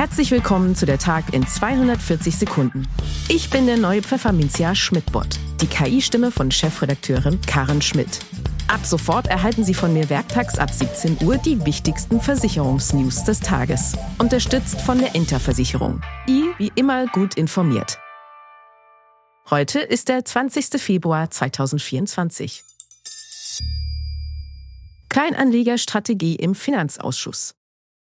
Herzlich willkommen zu der Tag in 240 Sekunden. Ich bin der neue Pfefferminzia Schmidt-Bot, die KI-Stimme von Chefredakteurin Karen Schmidt. Ab sofort erhalten Sie von mir werktags ab 17 Uhr die wichtigsten Versicherungsnews des Tages. Unterstützt von der Interversicherung. I wie immer gut informiert. Heute ist der 20. Februar 2024. Kleinanlegerstrategie im Finanzausschuss.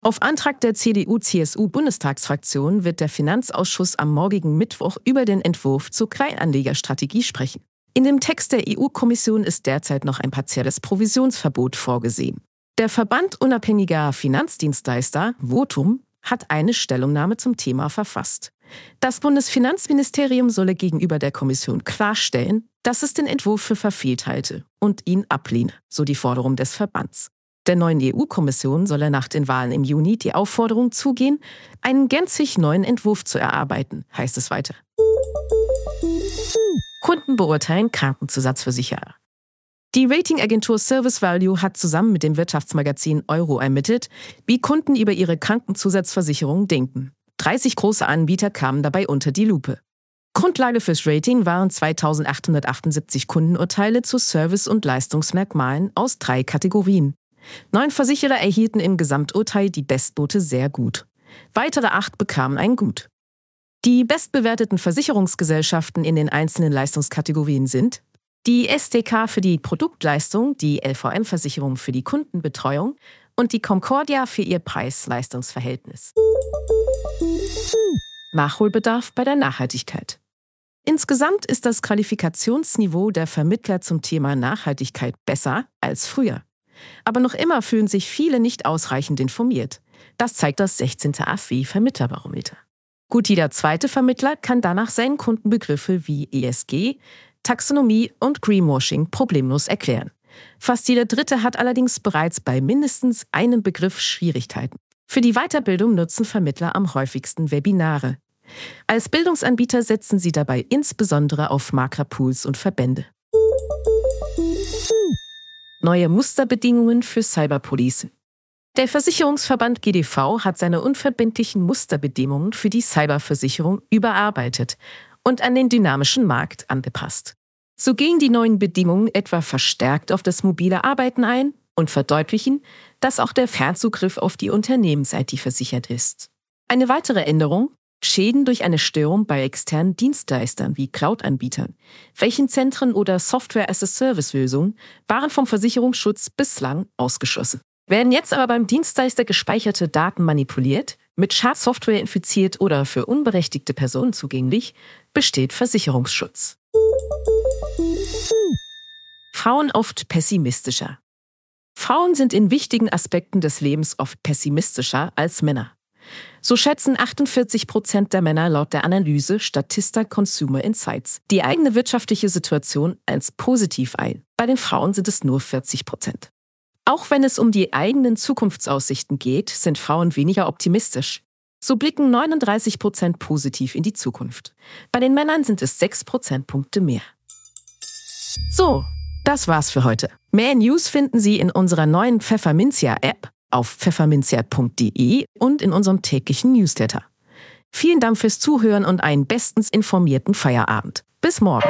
Auf Antrag der CDU-CSU-Bundestagsfraktion wird der Finanzausschuss am morgigen Mittwoch über den Entwurf zur Kleinanlegerstrategie sprechen. In dem Text der EU-Kommission ist derzeit noch ein partielles Provisionsverbot vorgesehen. Der Verband unabhängiger Finanzdienstleister, Votum, hat eine Stellungnahme zum Thema verfasst. Das Bundesfinanzministerium solle gegenüber der Kommission klarstellen, dass es den Entwurf für verfehlt halte und ihn ablehne, so die Forderung des Verbands. Der neuen EU-Kommission soll er nach den Wahlen im Juni die Aufforderung zugehen, einen gänzlich neuen Entwurf zu erarbeiten, heißt es weiter. Kunden beurteilen Krankenzusatzversicherer. Die Ratingagentur Service Value hat zusammen mit dem Wirtschaftsmagazin Euro ermittelt, wie Kunden über ihre Krankenzusatzversicherung denken. 30 große Anbieter kamen dabei unter die Lupe. Grundlage fürs Rating waren 2878 Kundenurteile zu Service- und Leistungsmerkmalen aus drei Kategorien. Neun Versicherer erhielten im Gesamturteil die Bestnote sehr gut. Weitere acht bekamen ein Gut. Die bestbewerteten Versicherungsgesellschaften in den einzelnen Leistungskategorien sind die SDK für die Produktleistung, die LVM-Versicherung für die Kundenbetreuung und die Concordia für ihr Preis-Leistungsverhältnis. Nachholbedarf bei der Nachhaltigkeit. Insgesamt ist das Qualifikationsniveau der Vermittler zum Thema Nachhaltigkeit besser als früher. Aber noch immer fühlen sich viele nicht ausreichend informiert. Das zeigt das 16. AFW Vermittlerbarometer. Gut jeder zweite Vermittler kann danach seinen Kundenbegriffe wie ESG, Taxonomie und Greenwashing problemlos erklären. Fast jeder Dritte hat allerdings bereits bei mindestens einem Begriff Schwierigkeiten. Für die Weiterbildung nutzen Vermittler am häufigsten Webinare. Als Bildungsanbieter setzen sie dabei insbesondere auf Maklerpools und Verbände. Neue Musterbedingungen für Cyberpolicen. Der Versicherungsverband GDV hat seine unverbindlichen Musterbedingungen für die Cyberversicherung überarbeitet und an den dynamischen Markt angepasst. So gehen die neuen Bedingungen etwa verstärkt auf das mobile Arbeiten ein und verdeutlichen, dass auch der Fernzugriff auf die Unternehmens-IT versichert ist. Eine weitere Änderung, Schäden durch eine Störung bei externen Dienstleistern wie Cloud-Anbietern, Rechenzentren oder Software-as-a-Service-Lösungen waren vom Versicherungsschutz bislang ausgeschlossen. Werden jetzt aber beim Dienstleister gespeicherte Daten manipuliert, mit Schadsoftware infiziert oder für unberechtigte Personen zugänglich, besteht Versicherungsschutz. Frauen oft pessimistischer. Frauen sind in wichtigen Aspekten des Lebens oft pessimistischer als Männer. So schätzen 48 Prozent der Männer laut der Analyse Statista Consumer Insights die eigene wirtschaftliche Situation als positiv ein. Bei den Frauen sind es nur 40 Prozent. Auch wenn es um die eigenen Zukunftsaussichten geht, sind Frauen weniger optimistisch. So blicken 39 Prozent positiv in die Zukunft. Bei den Männern sind es 6 Prozentpunkte mehr. So, das war's für heute. Mehr News finden Sie in unserer neuen Pfefferminzia-App auf pfefferminzia.de und in unserem täglichen Newsletter. Vielen Dank fürs Zuhören und einen bestens informierten Feierabend. Bis morgen.